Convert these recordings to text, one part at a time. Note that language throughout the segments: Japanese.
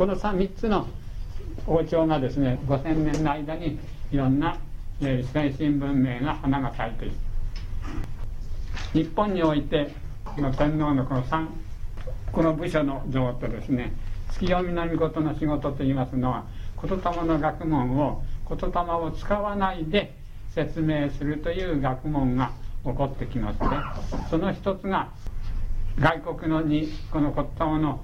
この 3, 3つの王朝がですね5000年の間にいろんな、えー、先進文明が花が咲いている。日本においてこの天皇のこの3この部署の像とですね月読みの御事の仕事といいますのは言霊の学問を言霊を使わないで説明するという学問が起こってきますねその一つが外国のにこの言霊の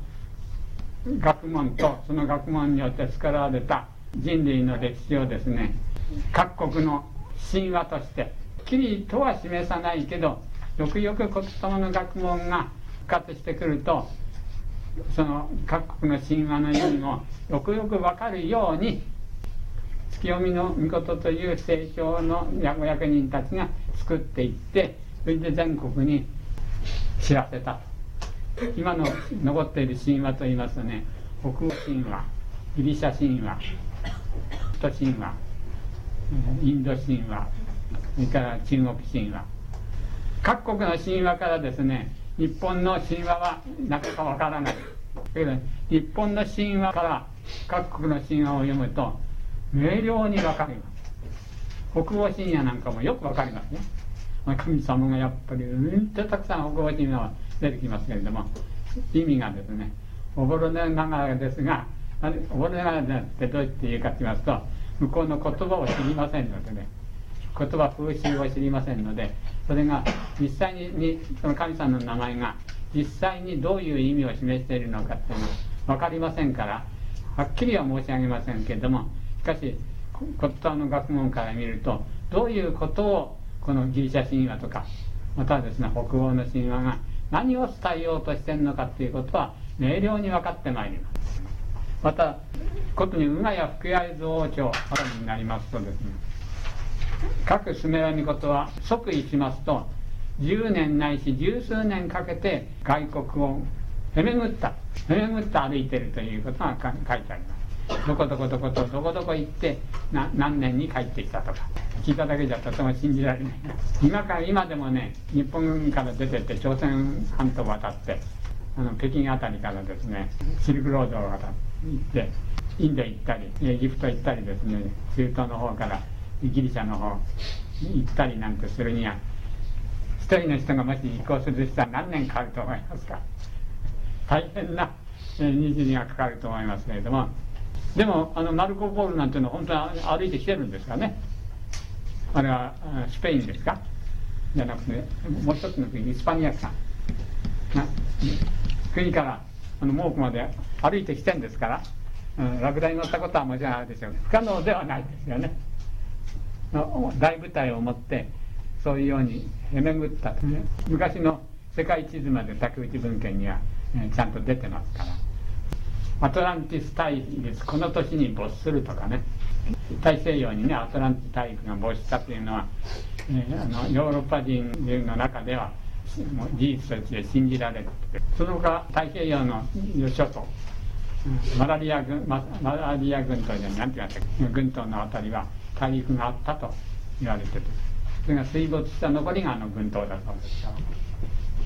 学問とその学問によって作られた人類の歴史をですね各国の神話としてきりとは示さないけどよくよく言霊の学問が復活してくるとその各国の神話の意味もよくよく分かるように月読みの御事という聖書の役役人たちが作っていってそれで全国に知らせた。今の残っている神話といいますとね北欧神話ギリシャ神話首都神話インド神話それから中国神話。各国の神話からですね日本の神話はなかなかわからない。だけど日本の神話から各国の神話を読むと明瞭にわかります。北欧神話なんかもよくわかりますね。神様がやっぱりうんとたくさん北欧神話は出てきますけれども意味がですねおぼろながらですがおぼろながらってどうやって言うかと言いますと向こうの言葉を知りませんのでね言葉風習を知りませんのでそれが実際にその神様の名前が実際にどういう意味を示しているのかっていうのは分かりませんからはっきりは申し上げませんけれどもしかし骨董の学問から見るとどういうことをこのギリシャ神話とかまたはですね北欧の神話が何を伝えようとしてるのかっていうことは明瞭に分かってまいります。またことに馬や福谷図王朝からになりますとですね各スメラミことは即位しますと10年ないし十数年かけて外国をへめぐったへめぐって歩いてるということが書いてあります。どこどこどことどこどこ行って何年に帰ってきたとか聞いただけじゃとても信じられない。今から今でもね日本軍から出てって朝鮮半島渡ってあの北京辺りからですねシルクロードを渡ってインド行ったりエジプト行ったりですね中東の方からギリシャの方行ったりなんてするには一人の人がもし移行する人は何年かかると思いますか。大変な日時がかかると思いますけれどもでもあのマルコ・ポールなんていうのは本当に歩いてきてるんですかね。あれはスペインですか？じゃなくてもう一つの国イスパニアさん。国からあの猛虎まで歩いてきてるんですから、うん、ラクダに乗ったことはもちろんあるでしょう不可能ではないですよね。大部隊を持ってそういうようにへめぐった。とね昔の世界地図まで竹内文献には、えちゃんと出てますから。アトランティス大陸この年に没するとかね。大西洋にねアトランティス大陸が没したというのは、えー、あのヨーロッパ人の中ではもう事実として信じられるその他太平洋の諸島マラリア軍マラリア軍島で何て言いました軍島の辺りは大陸があったと言われててそれが水没した残りがあの群島だそうですから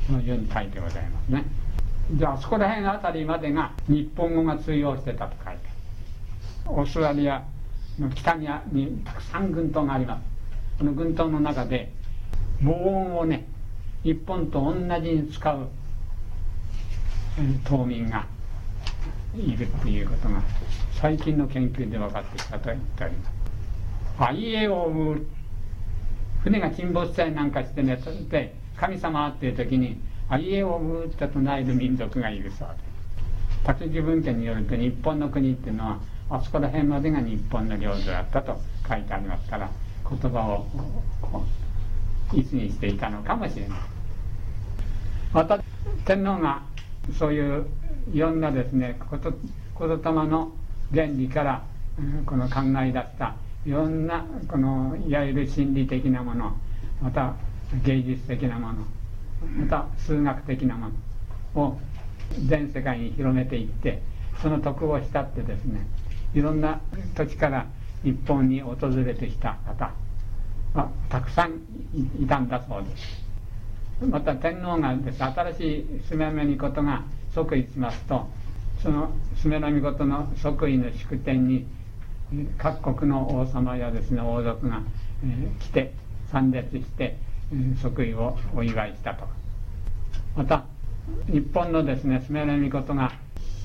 そのように書いてございますね。であそこら辺あたりまでが日本語が通用してたと書いてオーストラリアの北ににたくさん群島があります。この群島の中で防音をね日本と同じに使う島民がいるっていうことが最近の研究で分かってきたと言っております。あいえを船が沈没したりなんかしてねで神様っていう時にあいえを生むって唱える民族がいるそうです達自文献によると日本の国っていうのはあそこら辺までが日本の領土だったと書いてありますから言葉をいつにしていたのかもしれない。また天皇がそういういろんなですねこと言霊の原理からこの考え出したいろんなこのいわゆる心理的なものまた芸術的なものまた数学的なものを全世界に広めていってその徳を慕ってですねいろんな土地から日本に訪れてきた方はたくさんいたんだそうです。また天皇がです新しいスメメにことが即位しますとそのスメラミコトの即位の祝典に各国の王様やですね王族が、え、来て参列して、即位をお祝いしたと。また日本のですねスメラミコトが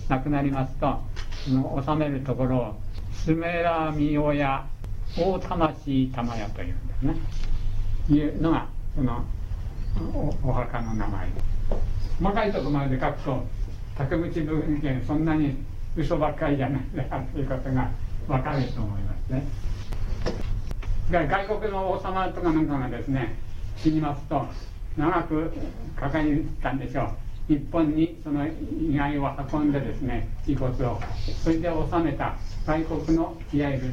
亡くなりますとその治めるところをスメラミオや大魂玉屋というんですね。いうのがそのお墓の名前。細かいところまで書くと竹口文献そんなに嘘ばっかりじゃないんだということが分かると思いますね。外国の王様とかなんかがですね死にますと長くかかったんでしょう。日本にその遺骸を運んでですね遺骨をそれで納めた外国のいわゆる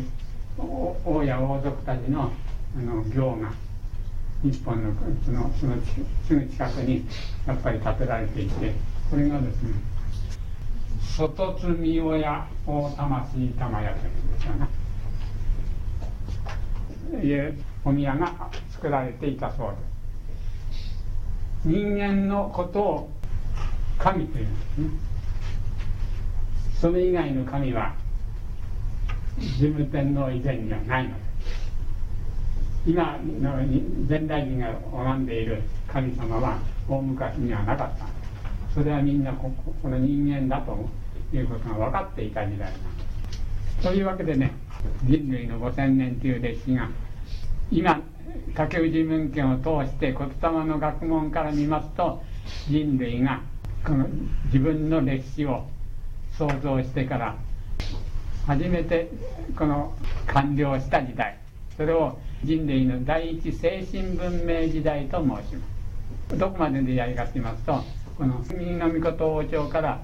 王や王族たちのあの行が日本のそのそのすぐ近くにやっぱり建てられていてこれがですね外積み親大魂玉屋というんですよね。いうお宮が作られていたそうです。人間のことを神というんですね。それ以外の神は神武天皇以前にはないのです。今の現代人が拝んでいる神様は大昔にはなかったそれはみんなここの人間だということが分かっていた時代なんです。というわけでね人類の5000年という歴史が今竹内文献を通して言霊の学問から見ますと人類がこの自分の歴史を想像してから初めてこの完了した時代それを人類の第一精神文明時代と申します。どこまででやりかと言いますとこの国の御事王朝から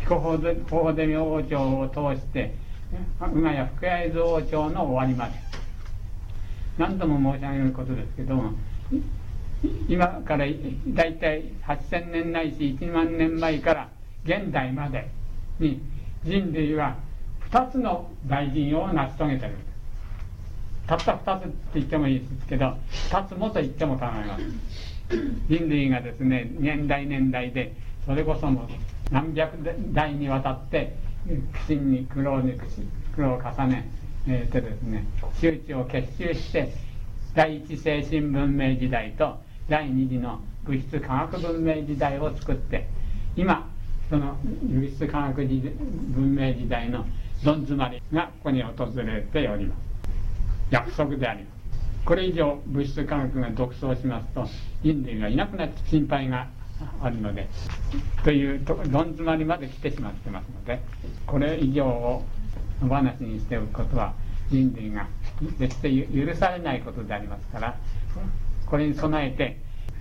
彦法デミ王朝を通して馬や福谷津王朝の終わりまで。何度も申し上げることですけども今から大体8000年ないし1万年前から現代までに人類は2つの大臣を成し遂げてる。たった2つって言ってもいいですけど2つもと言っても構いません。人類がですね年代年代でそれこそも何百代にわたって苦心に苦労に苦労を重ねてですね。周知を結集して第一精神文明時代と第二次の物質科学文明時代を作って今その物質科学文明時代のどん詰まりがここに訪れております。約束であります。これ以上物質科学が独走しますと人類がいなくなって心配があるのでというどん詰まりまで来てしまってますのでこれ以上をお話にしておくことは人類が決して許されないことでありますからこれに備えて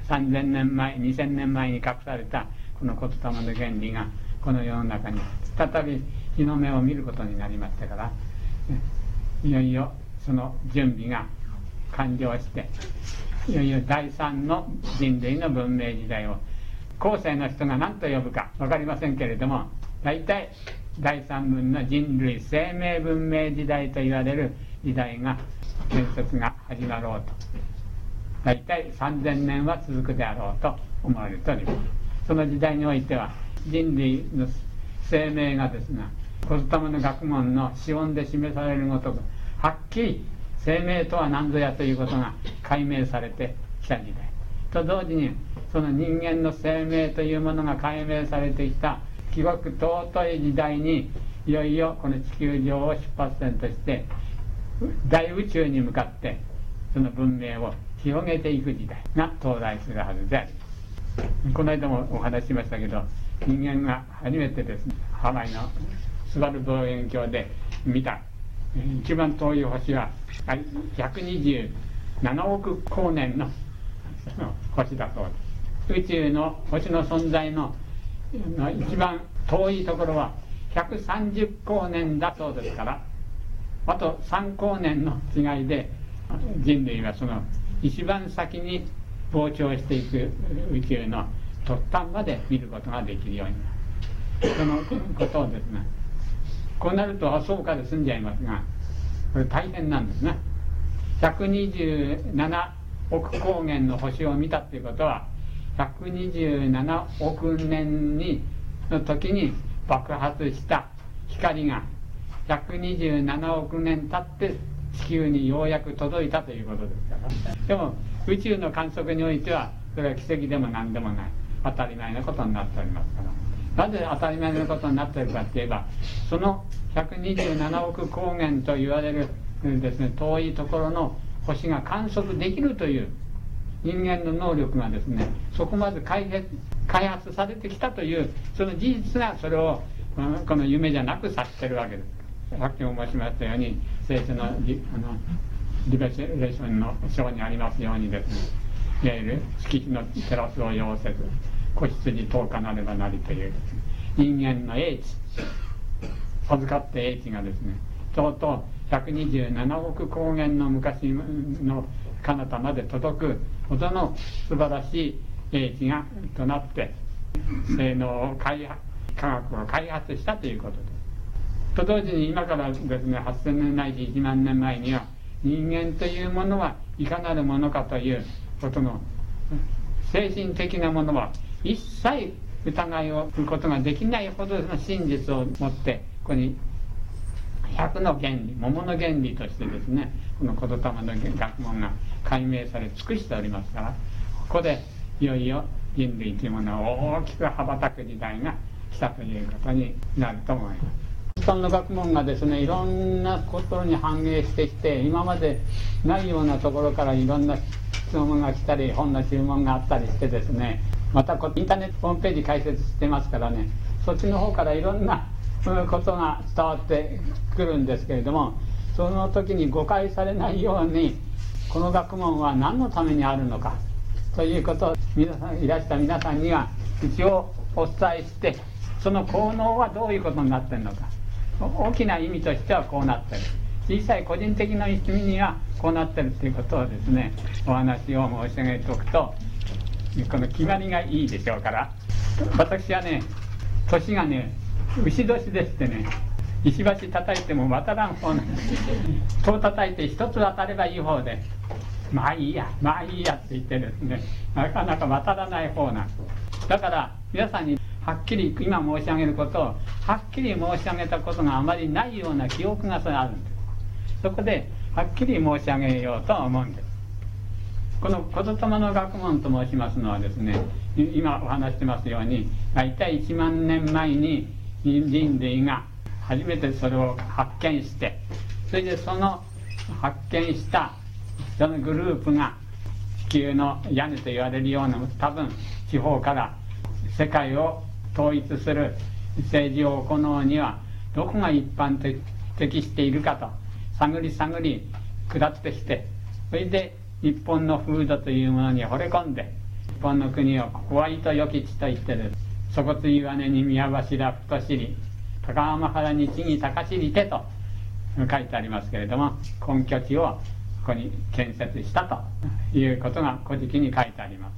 3000年前2000年前に隠されたこの言霊の原理がこの世の中に再び日の目を見ることになりましたからいよいよその準備が完了していよいよ第三の人類の文明時代を後世の人が何と呼ぶか分かりませんけれども大体第三分の人類生命文明時代と言われる時代が建設が始まろうと。大体3000年は続くであろうと思われております。その時代においては人類の生命がですがコスタムの学問の資本で示されるごとくはっきり生命とは何ぞやということが解明されてきた時代。と同時にその人間の生命というものが解明されてきた記憶尊い時代にいよいよこの地球上を出発点として大宇宙に向かってその文明を広げていく時代が到来するはずでありこの間もお話ししましたけど人間が初めてですねハワイのスバル望遠鏡で見た一番遠い星は127億光年の星だそうです宇宙の星の存在の一番遠いところは130光年だそうですからあと3光年の違いで人類はその一番先に膨張していく宇宙の突端まで見ることができるようになる。そのことをですね。こうなるとあそうかで済んじゃいますがこれ大変なんですね。127億光年の星を見たっていうことは127億年にの時に爆発した光が127億年経って地球にようやく届いたということですから。でも宇宙の観測においてはそれは奇跡でも何でもない。当たり前のことになっておりますからなぜ当たり前のことになっているかっていえばその127億光年と言われるですね遠いところの星が観測できるという人間の能力がですねそこまで開発されてきたというその事実がそれをこの夢じゃなくさせてるわけです。さっきも申しましたように聖書のリあのリベレーションの章にありますようにですねいわゆる月日のテラスを要せず子羊10日なればなりという、人間の英知授かって英知がですねとうとう127億光年の昔の彼方まで届くほどの素晴らしい英知がとなって性能を開発科学を開発したということです。と同時に今からですね8000年ないし1万年前には人間というものはいかなるものかということの精神的なものは一切疑いをすることができないほどの真実を持ってここに100の原理桃の原理としてですねこの言霊の学問が解明され尽くしておりますからここでいよいよ人類というものを大きく羽ばたく時代が来たということになると思います。一般の学問がですねいろんなことに反映してきて今までないようなところからいろんな質問が来たり本の注文があったりしてですねまたインターネットホームページ開設してますからねそっちの方からいろんなことが伝わってくるんですけれどもその時に誤解されないようにこの学問は何のためにあるのかということを皆さんいらした皆さんには一応お伝えしてその効能はどういうことになってるのか大きな意味としてはこうなってる。小さい個人的な意味にはこうなってるっていうことをですねお話を申し上げておくとこの決まりがいいでしょうから。私はね年がね牛年でしてね石橋叩いても渡らん方なんです。戸叩いて一つ渡ればいい方で。まあいいやまあいいやって言ってですねなかなか渡らない方なんです。だから皆さんにはっきり今申し上げることをはっきり申し上げたことがあまりないような記憶がそれあるんです。そこではっきり申し上げようと思うんです。この言霊の学問と申しますのはですね今お話してますように大体1万年前に人類が初めてそれを発見してそれでその発見したそのグループが地球の屋根と言われるような多分地方から世界を統一する政治を行うにはどこが一般的適しているかと探り探り下ってきてそれで日本の風土というものに惚れ込んで日本の国をここは糸よき地と言ってです底継ぎ羽に宮柱太尻高浜原に地に高尻手と書いてありますけれども根拠地をここに建設したということが古事記に書いてありま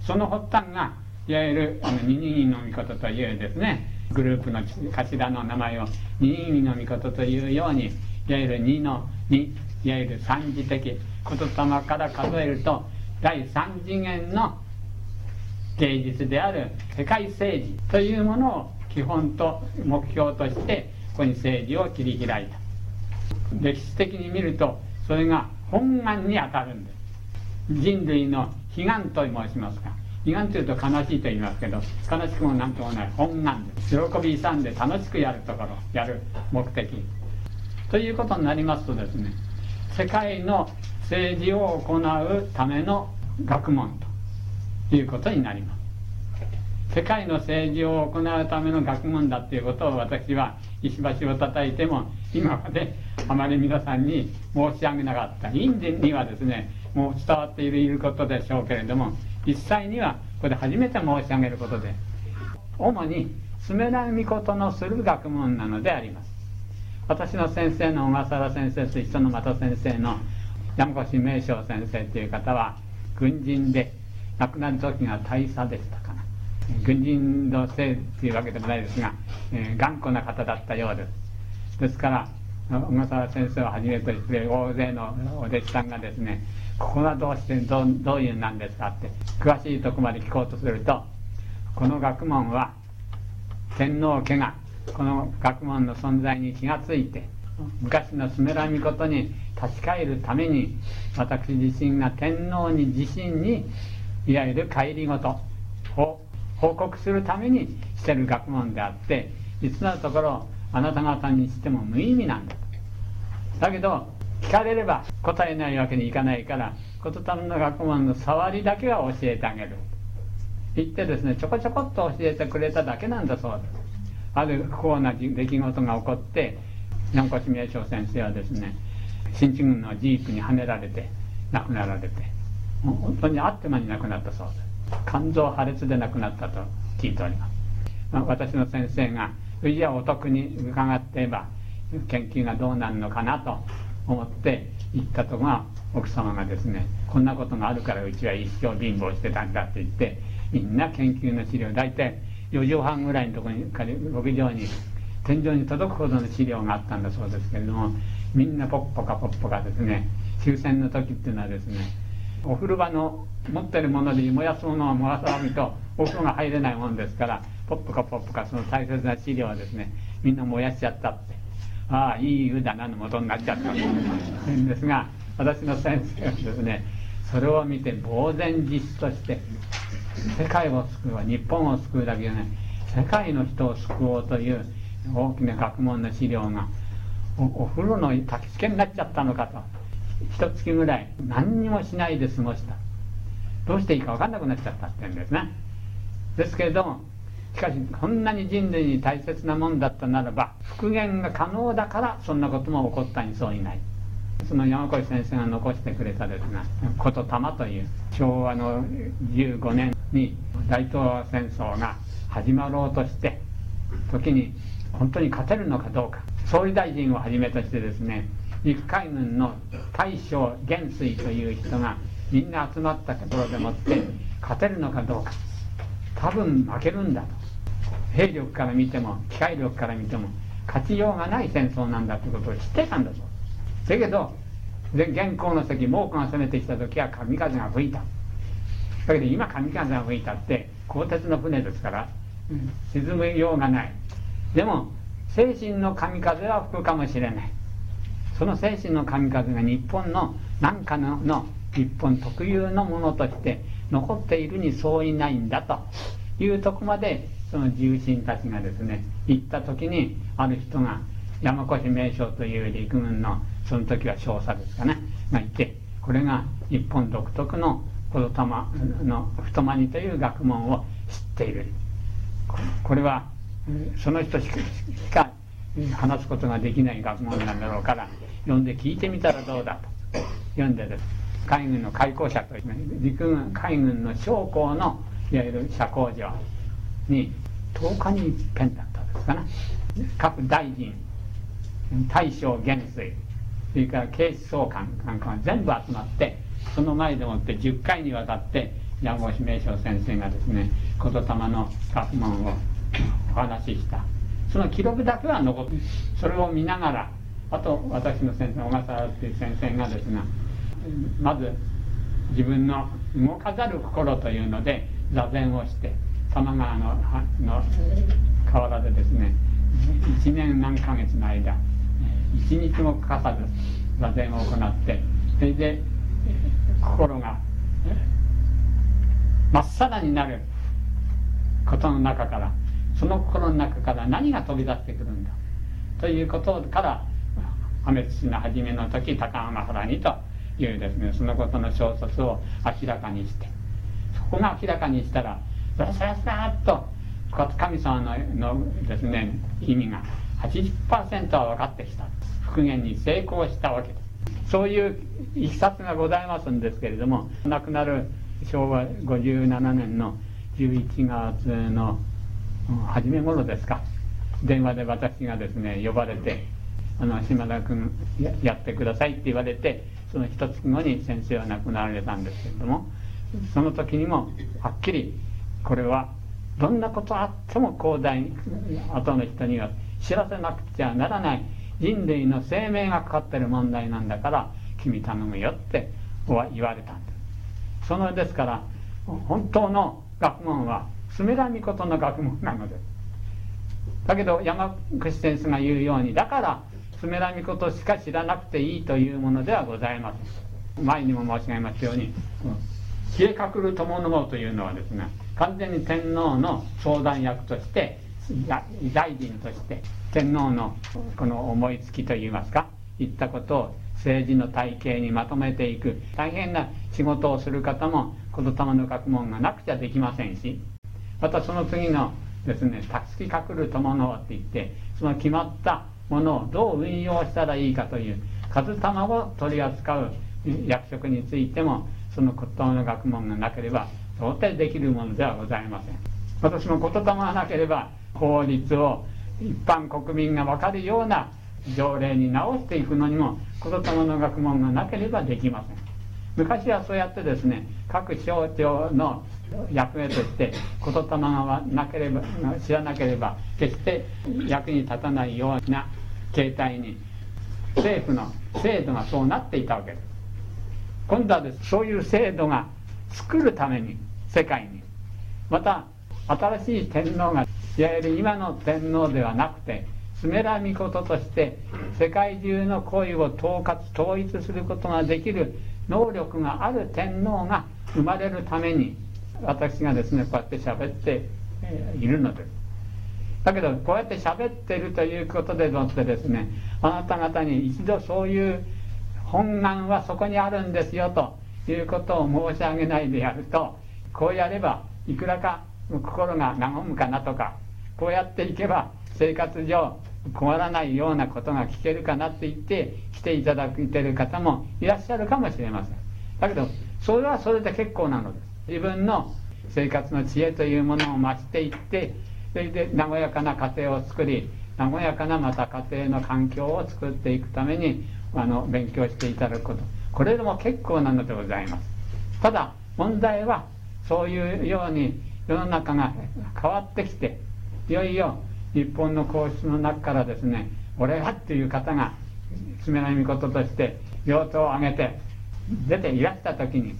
す。その発端がいわゆるあの二人の御事というですねグループの頭の名前を二人の御事というようにいわゆる二の二いわゆる三次的言霊から数えると第三次元の芸術である世界政治というものを基本と目標としてここに政治を切り開いた。歴史的に見るとそれが本願にあたるんです。人類の悲願と申しますか。悲願というと悲しいと言いますけど悲しくも何ともない本願です。喜び勇んで楽しくやるところやる目的。ということになりますとですね世界の政治を行うための学問と。いうことになります。世界の政治を行うための学問だということを私は石橋を叩いても今まであまり皆さんに申し上げなかったインドにはですねもう伝わっていることでしょうけれども実際にはここで初めて申し上げることで主に住めない御事のする学問なのであります。私の先生の小笠原先生と一緒の又先生の山越名将先生という方は軍人で亡くなる時が大佐でしたかな。軍人のせいというわけでもないですが、えー、頑固な方だったようです。ですから小笠原先生をはじめとして大勢のお弟子さんがですねここはどうしてどどういうなんですかって詳しいとこまで聞こうとするとこの学問は天皇家がこの学問の存在に気がついて昔のスメラミことに立ち返るために私自身が天皇に自身にいわゆる帰り事。を報告するためにしてる学問であって実のところあなた方にしても無意味なんだ。とだけど聞かれれば答えないわけにいかないから言霊の学問の触りだけは教えてあげる。言ってですねちょこちょこっと教えてくれただけなんだそうですある不幸な出来事が起こって山越名将先生はですね新地軍のジープにはねられて亡くなられてもう本当にあっという間に亡くなったそう。です肝臓破裂で亡くなったと聞いております、まあ、私の先生がじゃお得に伺っていれば研究がどうなるのかなと思って行ったとこが奥様がですねこんなことがあるからうちは一生貧乏してたんだって言ってみんな研究の資料大体4畳半ぐらいのところに6畳に天井に届くほどの資料があったんだそうですけれどもみんなポッポカポッポカですね終戦の時っていうのはですねお風呂場の持ってるもので燃やすものを燃やさないとお風呂が入れないもんですからポッポカポッポカその大切な資料をですねみんな燃やしちゃったって。ああいい湯だなの元になっちゃった。んですが私の先生はですねそれを見て呆然自失として世界を救うは日本を救うだけじゃない世界の人を救おうという大きな学問の資料がお風呂の焚き付けになっちゃったのかと。一月ぐらい何にもしないで過ごした。どうしていいか分かんなくなっちゃったって言うんですね。ですけれどもしかしこんなに人類に大切なもんだったならば復元が可能だからそんなことも起こったにそういない。その山越先生が残してくれたですね「ことたま」という昭和の15年に大東亜戦争が始まろうとして時に本当に勝てるのかどうか総理大臣をはじめとしてですね陸海軍の大将元帥という人がみんな集まったところでもって勝てるのかどうか。多分負けるんだと。兵力から見ても機械力から見ても勝ちようがない戦争なんだということを知ってたんだそうだけど現行の席猛虎が攻めてきた時は神風が吹いた。だけど今神風が吹いたって鋼鉄の船ですから、沈むようがない。でも精神の神風は吹くかもしれないその精神の神風が日本の何かのの日本特有のものとして残っているにそういないんだというとこまでその重臣たちがですね行った時にある人が山越名将という陸軍のその時は少佐ですかね。がいてこれが日本独特の子霊の太まにという学問を知っている。これはその人しか話すことができない学問なんだろうから読んで聞いてみたらどうだと。読んでです海軍の開港者という陸軍海軍の将校のいわゆる社交場に10日に一遍だったですかな。各大臣大将元帥それから警視総監なんか全部集まってその前でもって10回にわたって山越名将先生がですね言霊の学問をお話しした。その記録だけは残ってそれを見ながらあと私の先生小笠原っていう先生がですがまず自分の動かざる心というので座禅をして多摩川のの河原でですね1年何ヶ月の間1日も欠かさず座禅を行ってそれで心がまっさらになることの中からその心の中から何が飛び出してくるんだということから破滅しの初めの時高浜原にというですねそのことの小説を明らかにしてそこが明らかにしたらさらさらさらっと神様ののですね意味が80%は分かってきた。復元に成功したわけです。そういういきさつがございますんですけれども亡くなる昭和57年の11月の初め頃ですか。電話で私がですね呼ばれて「あの島田君やってください」って言われてその一月後に先生は亡くなられたんですけれどもその時にもはっきりこれはどんなことあっても広大に後の人には知らせなくちゃならない人類の生命がかかってる問題なんだから君頼むよって言われたんです。そのですから本当の学問はスメラミコトの学問なのです。だけど山口先生が言うようにだからスメラミコトしか知らなくていいというものではございません前にも申し上げましたように「冷えかくる友のというのはですね完全に天皇の相談役として大臣として天皇のこの思いつきといいますかいったことを政治の体系にまとめていく大変な仕事をする方も言霊の学問がなくちゃできませんしまたその次のですね「たつきかくる友の」って言ってその決まったものをどう運用したらいいかという数玉を取り扱う役職についてもその言霊の学問がなければ到底できるものではございません。私も言霊がなければ法律を一般国民が分かるような条例に直していくのにも言霊の学問がなければできません。昔はそうやってですね各省庁の役目として言霊がなければ知らなければ決して役に立たないような形態に。政府の制度がそうなっていたわけ。です今度はです。そういう制度が作るために世界に。また新しい天皇がいわゆる今の天皇ではなくてスメラミコトとして世界中の恋を統括統一することができる能力がある天皇が生まれるために私がですねこうやって喋っているのです。だけどこうやって喋ってるということでもってですねあなた方に一度そういう本願はそこにあるんですよということを申し上げないでやるとこうやればいくらか心が和むかなとかこうやっていけば生活上困らないようなことが聞けるかなって言って来ていただいてる方もいらっしゃるかもしれません。だけどそれはそれで結構なのです。自分の生活の知恵というものを増していってそれで和やかな家庭を作り和やかなまた家庭の環境を作っていくためにあの勉強していただくこと。これでも結構なのでございます。ただ問題はそういうように世の中が変わってきていよいよ日本の皇室の中からですね俺はっていう方が爪のみ事として両手を挙げて出ていらした時に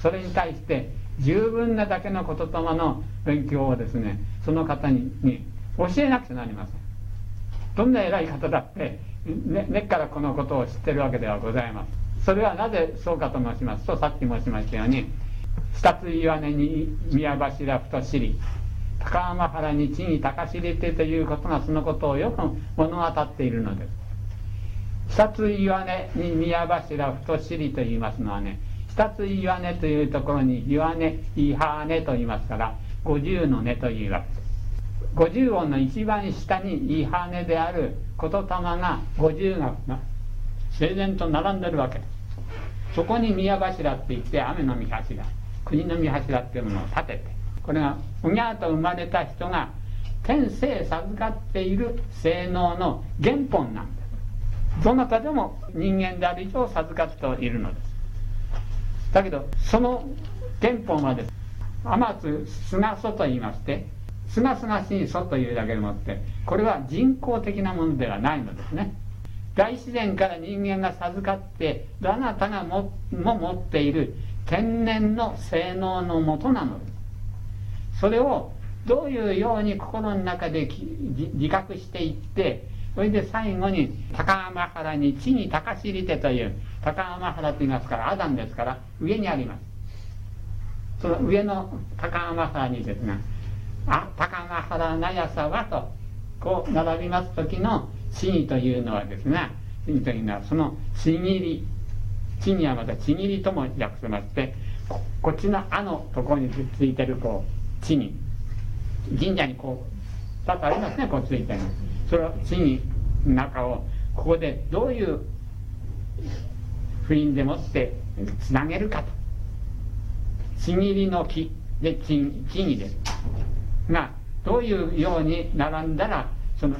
それに対して十分なだけの言霊の勉強をですねその方にに教えなくちゃなりません。どんな偉い方だって根、っからこのことを知ってるわけではございます。それはなぜそうかと申しますとさっき申しましたように二つ岩根に宮柱太知り高浜原に地に高知りてということがそのことをよく物語っているのです。二つ岩根に宮柱太知りと言いますのはね二つ岩根というところに岩根イハ根と言いますから五十の根というわけ。です五十音の一番下にイハ根である言霊が五十が整然と並んでるわけ。そこに宮柱って言って雨の御柱。国の御柱っていうものを立てて。これがうにゃーと生まれた人が天性授かっている性能の原本なんですどなたでも人間である以上授かっているのです。だけどその原本はです天津菅祖と言いましてすがすがしい祖というだけでもってこれは人工的なものではないのですね。大自然から人間が授かってあなたがもも持っている天然の性能のもとなのです。それをどういうように心の中で自覚していってそれで最後に高浜原に地に高知りてという高浜原と言いますからアダンですから上にあります。その上の高浜原にですねあ高浜原なやさはとこう並びます時の地にというのはですね地にというのはそのちぎり地にはまたちぎりとも訳せましてこっちの「あ」のところについてるこう地に神社にこう2つありますねこうついてるそれを地に中をここでどういう不意でもってつなげるかと。ちぎりの木で木々ですがどういうように並んだらその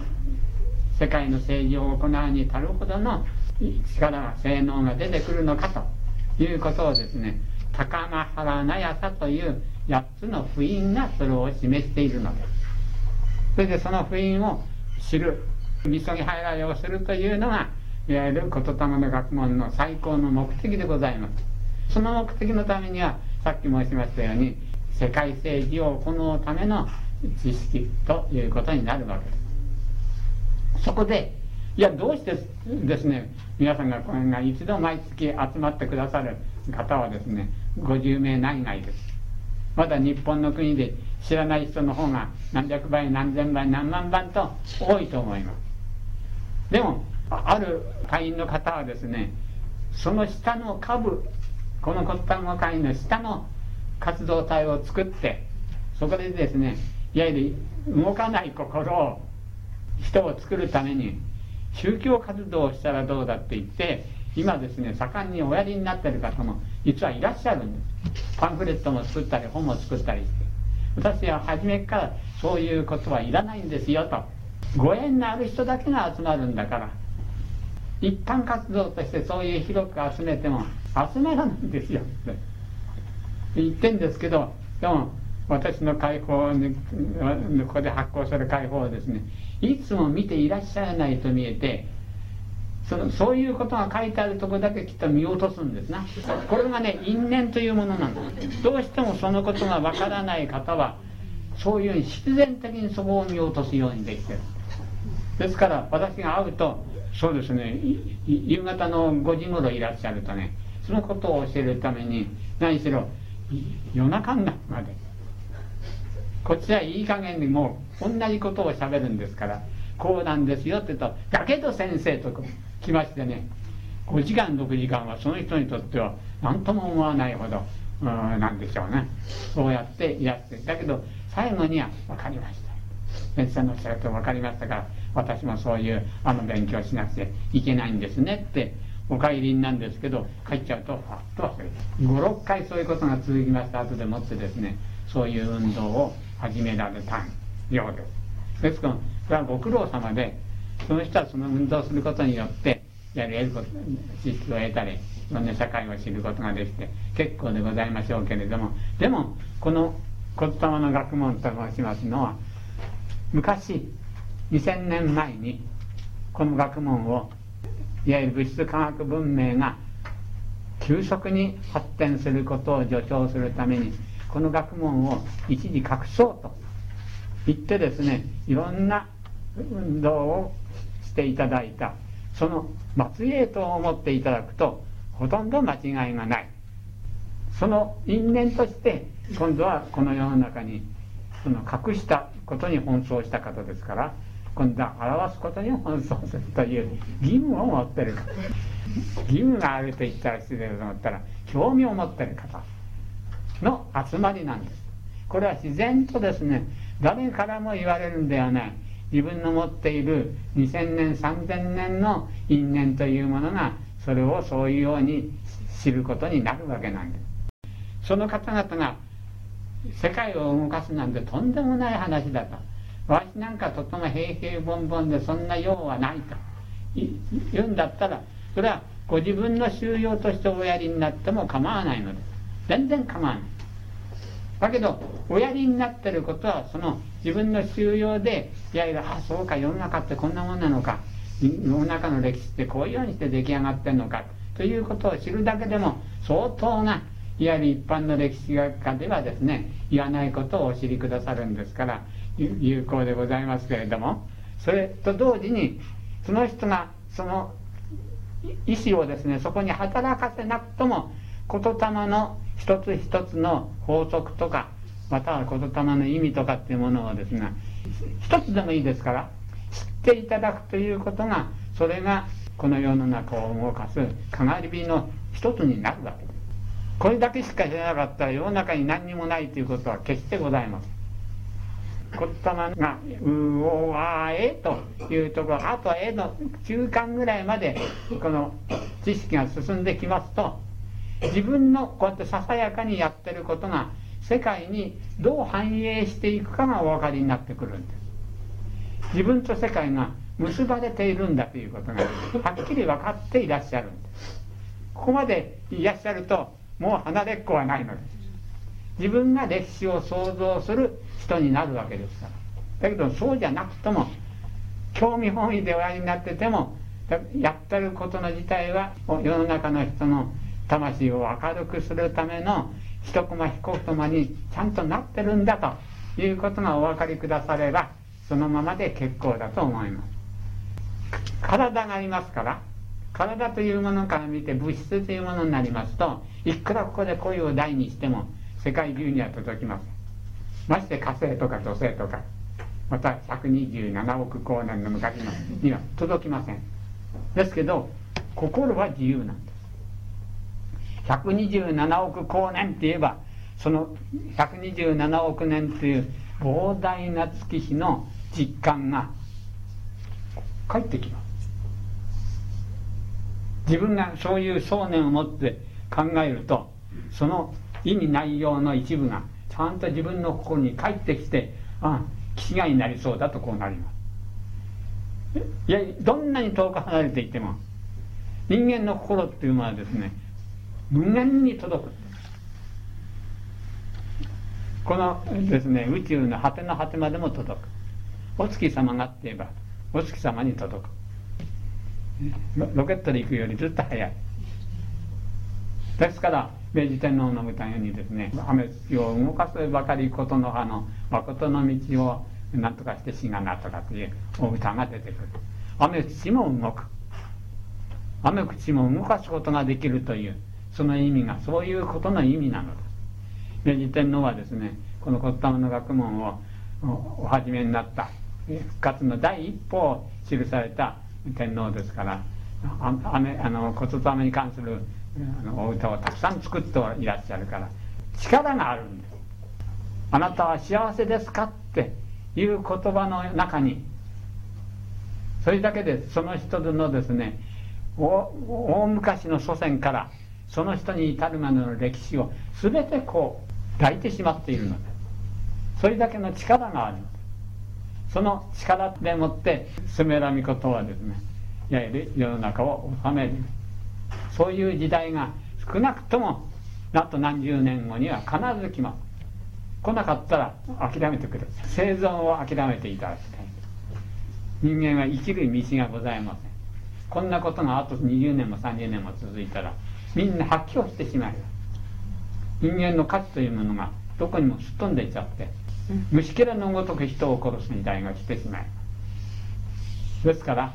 世界の政治を行うに足るほどの力が性能が出てくるのかということをですね高間原なやさという8つの符印がそれを示しているのです。それでその符印を知るみそぎ入られをするというのがいわゆる言霊の学問の最高の目的でございます。その目的のためにはさっき申しましたように世界政治を行うための知識ということになるわけです。そこでいやどうしてですね皆さんがこれが一度毎月集まってくださる方はですね50名内外です。まだ日本の国で知らない人の方が何百倍何千倍何万倍と多いと思います。でもある会員の方はですねその下の下部この骨端の会の下の活動体を作ってそこでですねいわゆる動かない心を人を作るために宗教活動をしたらどうだって言って今ですね盛んにおやりになってる方も実はいらっしゃるんです。パンフレットも作ったり本も作ったりして。私は初めからそういうことはいらないんですよとご縁のある人だけが集まるんだから一般活動としてそういう広く集めても集まらないんですよって言ってんですけどでも私の解放にここで発行する解放をですねいつも見ていらっしゃらないと見えてそのそういうことが書いてあるとこだけきっと見落とすんですな。これがね因縁というものなんですどうしてもそのことがわからない方はそういう必然的にそこを見落とすようにできてる。ですから私が会うとそうですね。夕方の5時頃いらっしゃるとねそのことを教えるために何しろ夜中になるまでこっちはいい加減にもう同じことをしゃべるんですからこうなんですよって言うと「だけど先生」と来ましてね5時間6時間はその人にとっては何とも思わないほどなんでしょうね。そうやっていらしてだけど最後には「分かりました」先生のおっしゃると分かりましたから私もそういうあの勉強しなくちゃいけないんですねってお帰りなんですけど帰っちゃうとファッと忘れて56回そういうことが続きました。後でもってですねそういう運動を始められたようです。ですからそれはご苦労様でその人はその運動をすることによってやる得ること知識を得たりいろんな社会を知ることができて結構でございましょうけれどもでもこの骨玉の学問と申しますのは昔2000年前にこの学問をいわゆる物質科学文明が急速に発展することを助長するためにこの学問を一時隠そうと言ってですねいろんな運動をしていただいたその末裔と思っていただくとほとんど間違いがない。その因縁として今度はこの世の中にその隠したことに奔走した方ですから今度は表すことに奔走するという義務を持ってる。義務があると言ったら失礼だと思ったら興味を持ってる方の集まりなんです。これは自然とですね誰からも言われるんではない。自分の持っている2000年3000年の因縁というものがそれをそういうように知ることになるわけなんです。その方々が世界を動かすなんてとんでもない話だと。わしなんかとても平々凡々でそんな用はないと言うんだったらそれはご自分の収容としておやりになっても構わないのです。全然構わない。だけどおやりになってることはその自分の収容でいやいやあそうか世の中ってこんなもんなのか。世の中の歴史ってこういうようにして出来上がってるのか。ということを知るだけでも相当ないわゆる一般の歴史学家ではですね言わないことをお知りくださるんですから有効でございますけれどもそれと同時にその人がその意思をですねそこに働かせなくとも言霊の一つ一つの法則とかまたは言霊の意味とかっていうものをですね一つでもいいですから知っていただくということがそれがこの世の中を動かすかがり火の一つになるわけです。これだけしか知らなかったら世の中に何にもないということは決してございません。言霊が「うおわえ」というところあとは「え」の中間ぐらいまでこの知識が進んできますと自分のこうやってささやかにやってることが世界にどう反映していくかがお分かりになってくるんです。自分と世界が結ばれているんだということがはっきり分かっていらっしゃるんです。ここまでいらっしゃるともう離れっこはないのです。自分が歴史を想像する人になるわけですから。だけどそうじゃなくとも興味本位でおやりになっててもやってることの自体は世の中の人の魂を明るくするための一コマ一コマにちゃんとなってるんだということがお分かりくださればそのままで結構だと思います。体がありますから体というものから見て物質というものになりますといくらここで恋を大にしても世界中には届きませんまして火星とか土星とかまた127億光年の昔のには届きません。ですけど心は自由なんです。127億光年って言えばその127億年という膨大な月日の実感が返ってきます。自分がそういう想念を持って考えるとその意味内容の一部がちゃんと自分の心に返ってきてああ気違いになりそうだとこうなります。いやどんなに遠く離れていても人間の心っていうのはですね無限に届く。このですね宇宙の果ての果てまでも届く。お月様がって言えばお月様に届く。ロケットで行くよりずっと早い。ですから明治天皇の歌ようにですね雨を動かすばかりことの葉の誠の道を何とかして死がなとかというお歌が出てくる。雨土も動く。雨口も動かすことができるというその意味がそういうことの意味なのです。明治天皇はですねこの骨董の学問をお始めになった。復活の第一歩を記された天皇ですからああの骨董に関するあのお歌をたくさん作っていらっしゃるから力があるんです。あなたは幸せですかっていう言葉の中にそれだけでその人のですね大昔の祖先からその人に至るまでの歴史を全てこう抱いてしまっているのでそれだけの力があるその力でもってスメラミコとはですねいわゆる世の中を治める。そういう時代が少なくともあと何十年後には必ず来ます。来なかったら諦めてください生存を諦めていただきたい人間は生きる道がございません。こんなことがあと20年も30年も続いたらみんな発狂してしまいます。人間の価値というものがどこにもすっ飛んでいっちゃって虫けらのごとく人を殺す時代が来てしまいます。ですから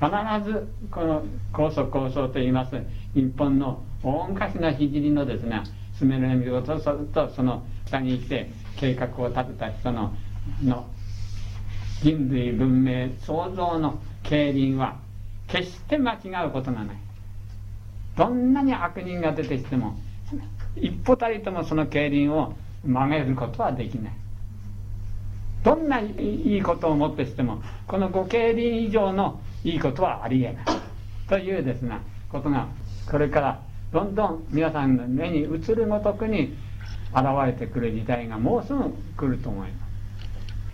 必ずこの高速構想といいます日本の大昔の聖のですね進める見事ととその下に来て計画を立てた人のの人類文明創造の競輪は決して間違うことがないどんなに悪人が出てきても一歩たりともその競輪を曲げることはできないどんないいことをもってしてもこの5競輪以上のいいことはありえない。というですねことがこれからどんどん皆さんの目に映るごとくに現れてくる時代がもうすぐ来ると思いま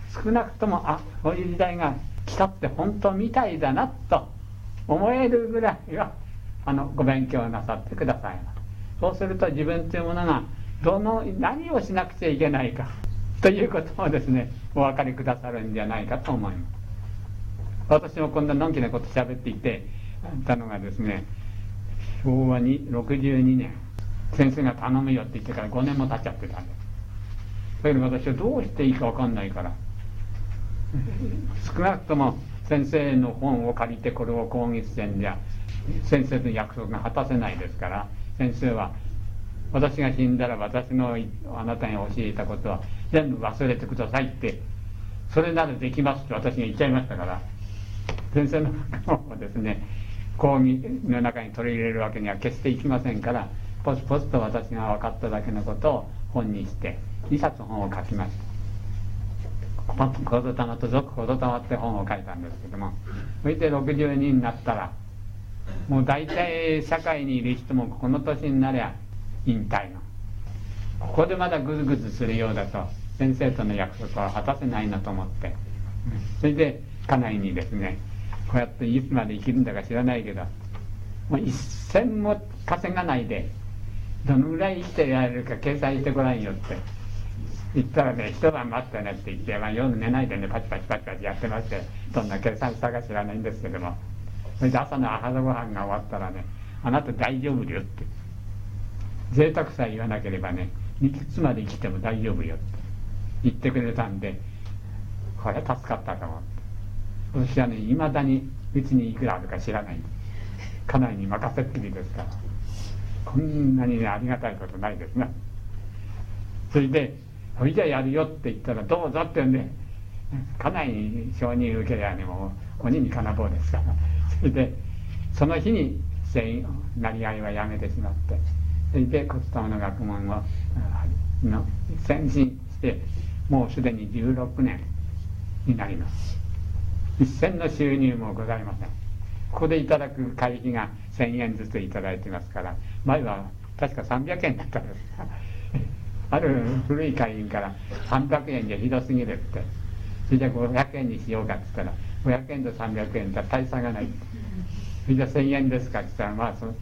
す少なくともあこういう時代が来たって本当みたいだなと思えるぐらいはあのご勉強なさってくださいそうすると自分というものがどの何をしなくちゃいけないかということをですねお分かりくださるんじゃないかと思います。私もこんなのんきなこと喋っていてたのがですね昭和に62年先生が頼むよって言ってから5年も経っちゃってたんです。だけど私はどうしていいか分かんないから少なくとも先生の本を借りてこれを講義してんじゃ先生と約束が果たせないですから先生は私が死んだら私のあなたに教えたことは全部忘れてくださいってそれならできますって私が言っちゃいましたから先生の本をですね講義の中に取り入れるわけには決していきませんからポツポツと私が分かっただけのことを本にして2冊本を書きました「コドタマと続コドタマ」って本を書いたんですけどもそれで62になったらもう大体社会にいる人もこの年になりゃ引退の。ここでまだグズグズするようだと先生との約束は果たせないなと思ってそれで家内にですねこうやっていつまで生きるんだか知らないけどもう一銭も稼がないでどのぐらい生きてられるか計算してごらんよって言ったらね一晩待ってねって言って、まあ、夜寝ないでねパチパチパチパチやってましてどんな計算したか知らないんですけどもそれで朝の朝ごはんが終わったらね「あなた大丈夫よ」って贅沢さえ言わなければねいつまで生きても大丈夫よって言ってくれたんでこれは助かったと思って。私はねいまだにうちにいくらあるか知らない。家内に任せっきりですから。こんなにねありがたいことないですね。それで「それじゃやるよ」って言ったら「どうぞ」って言うんで家内に承認受けりゃねもう鬼に金棒ですから。それでその日に成り合いはやめてしまって。それで骨董の学問をの先進してもうすでに16年になります。一銭の収入もございません。ここでいただく会費が1000円ずついただいてますから前は確か300円だったんですある古い会員から300円じゃひどすぎるってそれじゃ500円にしようかって言ったら500円と300円じゃ大差がない。それじゃ1000円ですかって言ったらまあそ,、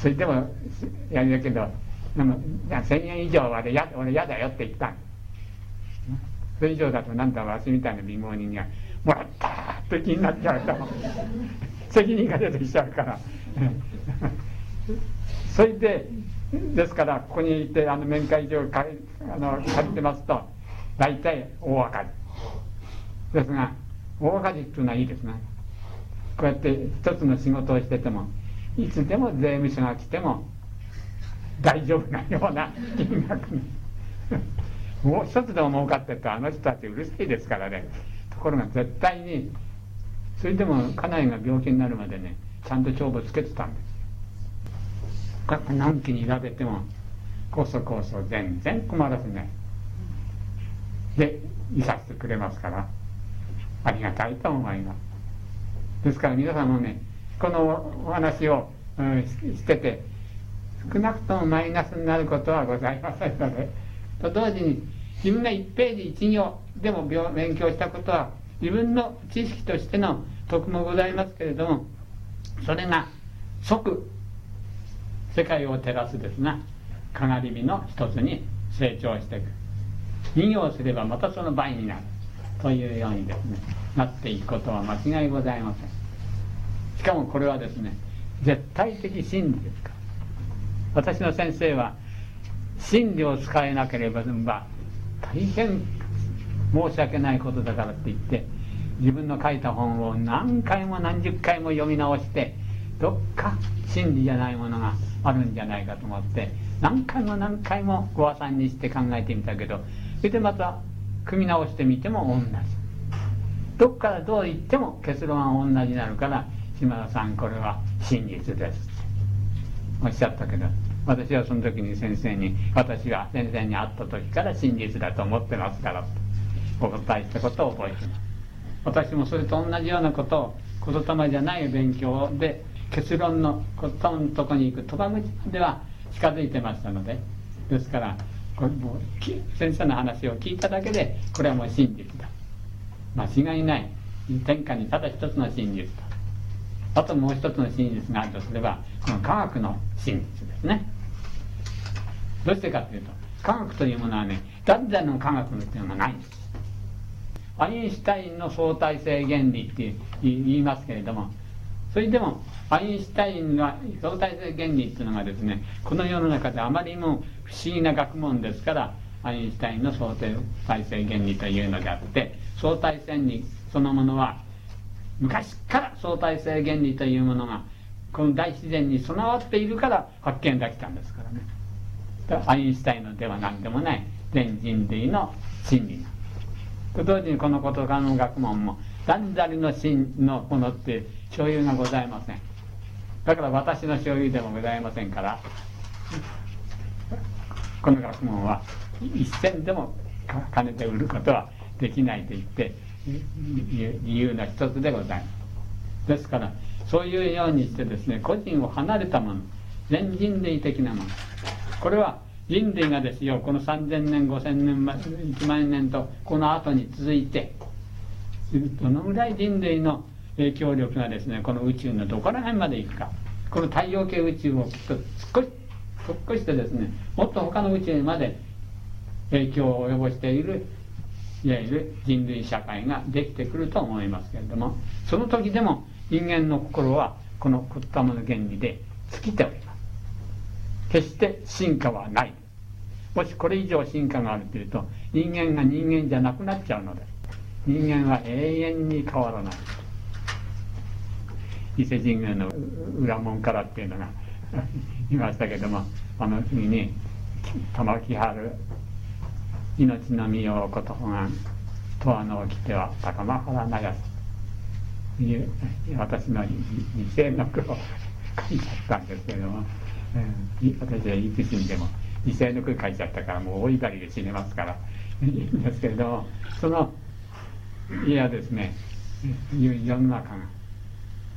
それでもやるけどでも1000円以上は俺嫌だよって言った。んそれ以上だとなんだわしみたいな貧乏人にはもらったって気になっちゃうと責任が出てきちゃうから。それでですからここにいてあの面会場を借あの借りてますと大体大赤字。ですが大赤字っていうのはいいですね。こうやって一つの仕事をしててもいつでも税務署が来ても大丈夫なような金額に。もう一つでも儲かってるとあの人たちうるさいですからね。ところが絶対にそれでも家内が病気になるまでねちゃんと帳簿つけてたんですよ。何期に比べてもこそこそ全然困らずねでいさせてくれますからありがたいと思います。ですから皆さんもねこのお話を、うん、してて少なくともマイナスになることはございませんのでと同時に自分が1ページ1行でも勉強したことは自分の知識としての徳もございますけれどもそれが即世界を照らすですがかがり火の一つに成長していく。2行すればまたその倍になる。というようにですねなっていくことは間違いございません。しかもこれはですね絶対的真理ですから。私の先生は真理を使えなければ大変申し訳ないことだからって言って自分の書いた本を何回も何十回も読み直してどっか真理じゃないものがあるんじゃないかと思って何回も何回もご破算にして考えてみたけどそれでまた組み直してみても同じ。どっからどう言っても結論は同じになるから島田さんこれは真実です。っおっしゃったけど。私はその時に先生に私は先生に会った時から真実だと思ってますからとお答えしたことを覚えてます。私もそれと同じようなことを言霊じゃない勉強で結論のことのとこに行く鳥羽口までは近づいてましたのでですからこれもう先生の話を聞いただけでこれはもう真実だ。間違いない。天下にただ一つの真実だ。あともう一つの真実があるとすればこの科学の真実ですね。どうしてかというと科学というものはね誰々の科学っていうのがない。んですアインシュタインの相対性原理って言いますけれどもそれでもアインシュタインは相対性原理っていうのがですねこの世の中であまりにも不思議な学問ですからアインシュタインの相対性原理というのであって相対性理そのものは昔から相対性原理というものがこの大自然に備わっているから発見できたんですからね。アインシュタインのでは何でもない。全人類の真理。なと同時にこの言葉の学問も断ざりの真のものって所有がございません。だから私の所有でもございませんから。この学問は一銭でも金で売ることはできないと言って理由の一つでございます。ですからそういうようにしてですね個人を離れたもの。全人類的なもの。これは人類がですよこの3000年5000年1万年とこの後に続いてどのぐらい人類の影響力がですねこの宇宙のどこら辺まで行くか。この太陽系宇宙をきっと少し少してですねもっと他の宇宙まで影響を及ぼしているいわゆる人類社会ができてくると思いますけれどもその時でも人間の心はこの言霊の原理で尽きております。決して進化はない。もしこれ以上進化があるというと人間が人間じゃなくなっちゃうので人間は永遠に変わらない。伊勢神宮の裏門からっていうのがいましたけどもあの次に玉木春命の身をことが十和の掟は高間原なやという私の犠牲の句を書いちゃったんですけども、うん、私はいつ死んでも犠牲の句書いちゃったからもう大怒りで死ねますから。いいんですけれどもそのいやですね世の中が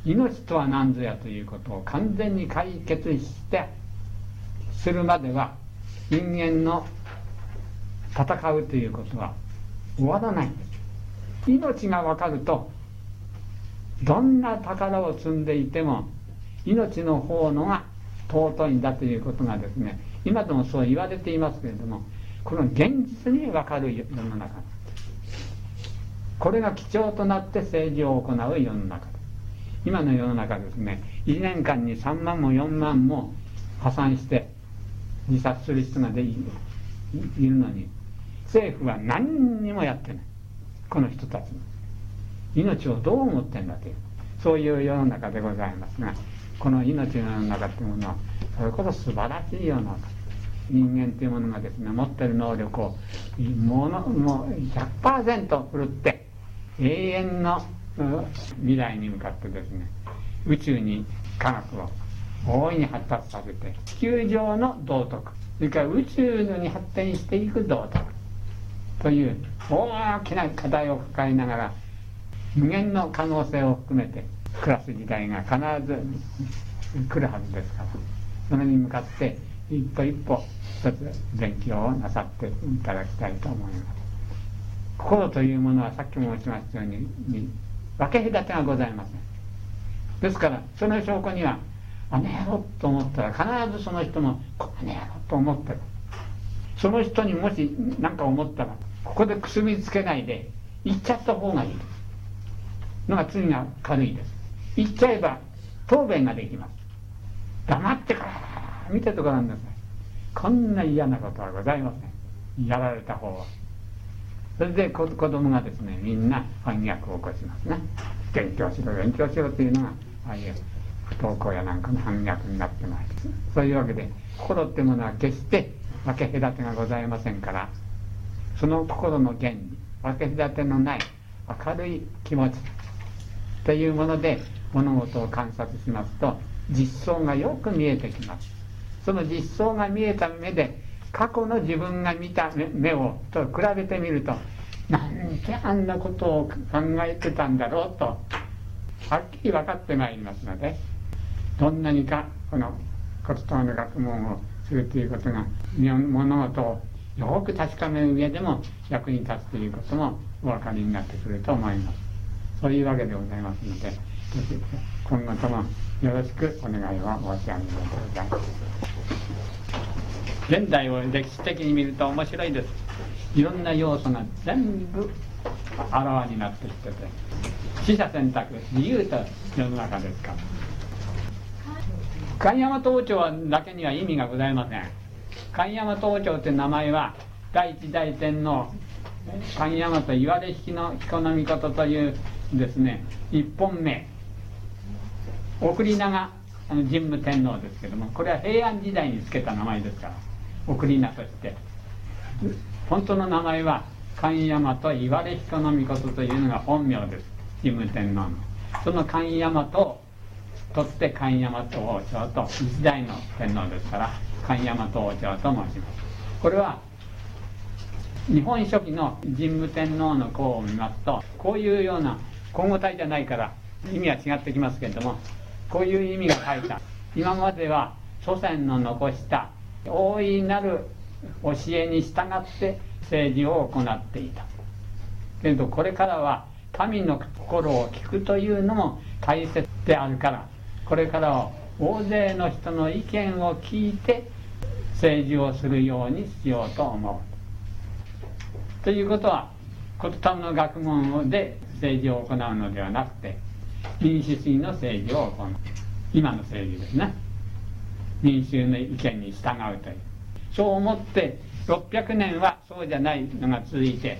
命とは何ぞやということを完全に解決してするまでは人間の戦うということは終わらない。命が分かるとどんな宝を積んでいても命の方のが尊いんだということがですね今でもそう言われていますけれどもこの現実に分かる世の中。これが貴重となって政治を行う世の中。で今の世の中ですね1年間に3万も4万も破産して自殺する人がでいるのに政府は何にもやってない。この人たちの。命をどう思ってんだという。そういう世の中でございますがこの命の世の中というものはそれこそ素晴らしい世の中人間というものがですね持ってる能力をものもう100%振るって永遠の未来に向かってですね宇宙に科学を大いに発達させて地球上の道徳それから宇宙に発展していく道徳という大きな課題を抱えながら無限の可能性を含めて暮らす時代が必ず来るはずですから。それに向かって一歩一歩一つ勉強をなさっていただきたいと思います。心というものはさっきも申しましたように分け隔てがございません。ですからその証拠にはあの野郎と思ったら必ずその人もあの野郎と思ってる。その人にもし何か思ったらここでくすみつけないで言っちゃった方がいいのが次が軽いです。言っちゃえば答弁ができます。黙ってから見ててごらんなさい。こんな嫌なことはございません。やられた方は。それで子供がですねみんな反逆を起こしますね勉強しろ勉強しろというのがああいう不登校やなんかの反逆になってまいります。そういうわけで心っていうものは決して分け隔てがございませんからその心の原理分け隔てのない明るい気持ちというもので物事を観察しますと実相がよく見えてきます。その実相が見えた目で過去の自分が見た目をと比べてみるとなんであんなことを考えてたんだろうとはっきり分かってまいりますのでどんなにかこの骨董の学問をするということが物事をよく確かめる上でも役に立つということもお分かりになってくると思います。そういうわけでございますので今後ともよろしくお願いを申し上げます。ござい現代を歴史的に見ると面白いです。いろんな要素が全部あらわになってきてて取捨選択自由と世の中ですから。神山東町だけには意味がございません。神山東町という名前は第一代天皇神山と岩出引きの彦の御事というですね一本目送り名あの神武天皇ですけどもこれは平安時代につけた名前ですから送り名として。本当の名前は神山と岩出彦の御事というのが本名です。神武天皇の。その神山と取って神山と王朝と一代の天皇ですから神山と王朝と申します。これは日本書紀の神武天皇の項を見ますとこういうような今後体じゃないから意味は違ってきますけれどもこういう意味が書いた。今までは祖先の残した大いなる教えに従って政治を行っていた。けれどこれからは民の心を聞くというのも大切であるからこれからは大勢の人の意見を聞いて政治をするようにしようと思う。ということは言霊の学問で政治を行うのではなくて民主主義の政治を行う今の政治ですね。民衆の意見に従うという。そう思って600年はそうじゃないのが続いて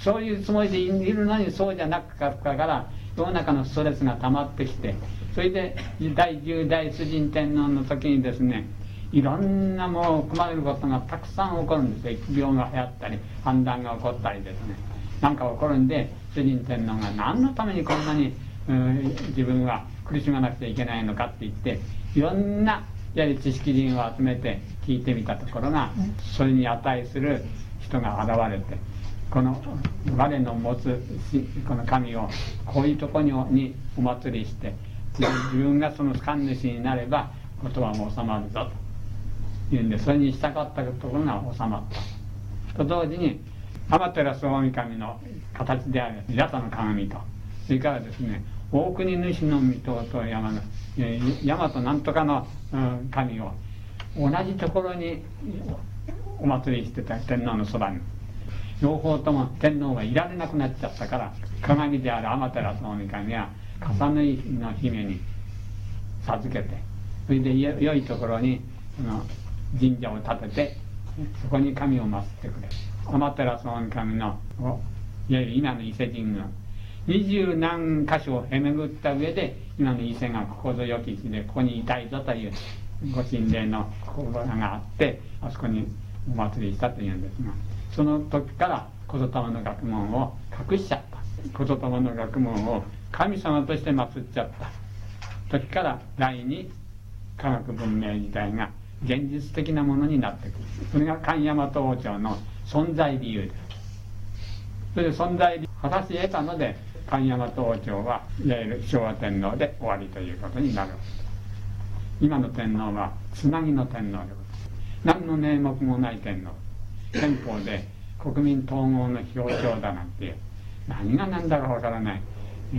そういうつもりでいるのにそうじゃなかったから世の中のストレスが溜まってきてそれで第10代主人天皇の時にですねいろんなもう困ることがたくさん起こるんです。よ疫病が流行ったり反乱が起こったりですね。なんか起こるんで主人天皇が何のためにこんなに、うん、自分は苦しまなくちゃいけないのかって言っていろんなやはり知識人を集めて聞いてみたところがそれに値する人が現れてこの我の持つこの神をこういうとこににお祭りして自分がその神主になればことはもう収まるぞと言うんでそれにしたかったところが収まった。と同時に天照大神の形である八田の鏡とそれからですね大国主の水戸と山の大和なんとかの神を同じところにお祭りしてた天皇のそばに。両方とも天皇がいられなくなっちゃったから鏡である天照大神は重縫の姫に授けてそれで良いところに神社を建ててそこに神を祀ってくれ。天照大神のいわゆる今の伊勢神宮。二十何箇所をへ巡った上で今の伊勢がここぞよき地でここにいたいぞというご神霊の心があってあそこにお祭りしたというんですがその時から言霊の学問を隠しちゃった。言霊の学問を神様として祀っちゃった。時から第二科学文明時代が現実的なものになってくる。それが神大和王朝の存在理由ですそれで存在理由果たし得たので神大和王朝はいわゆる昭和天皇で終わりということになる今の天皇はつなぎの天皇でございます。何の名目もない天皇。憲法で国民統合の表彰だなんて。いう何が何だかわからない。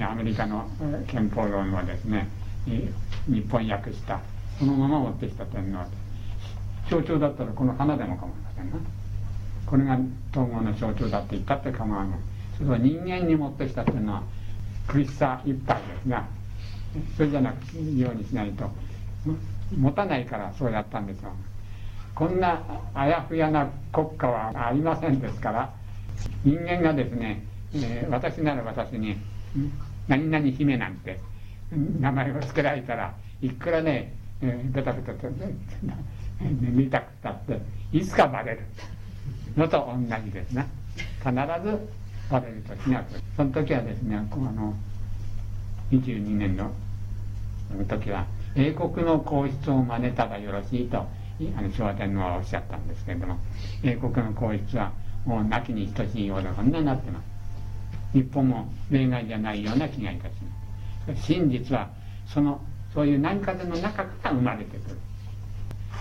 アメリカの憲法論をですね日本訳した。そのまま持ってきた天皇で。象徴だったらこの花でも構いませんな。これが統合の象徴だって言ったって構わない。それは人間に持ってきたというのは苦しさいっぱいですがそれじゃなくようにしないと。持たないからそうやったんですよ。こんなあやふやな国家はありませんですから人間がですね、えー、私なら私に「何々姫」なんて名前を付けられたらいくらね、えー、ベタベタと見たくたっていつかバレるのと同じですね必ずバレる時がその時はですねあの22年の時は英国の皇室を真似たらよろしいとあの昭和天皇はおっしゃったんですけれども英国の皇室はもう亡きに等しいようなこんなになってます。日本も例外じゃないような気がいたします。真実はそのそういう何かでの中から生まれてくる。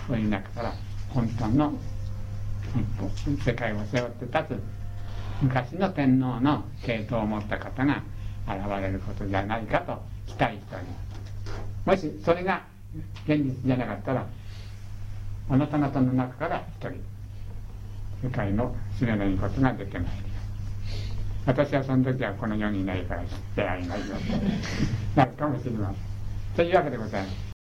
そういう中から本当の日本世界を背負って立つ。昔の天皇の系統を持った方が現れることじゃないかと期待しております。もしそれが現実じゃなかったらあなた方の中から一人世界の知れないことが出てまいります私はその時はこの世にいないから知ってあいないよなるかもしれません。というわけでございます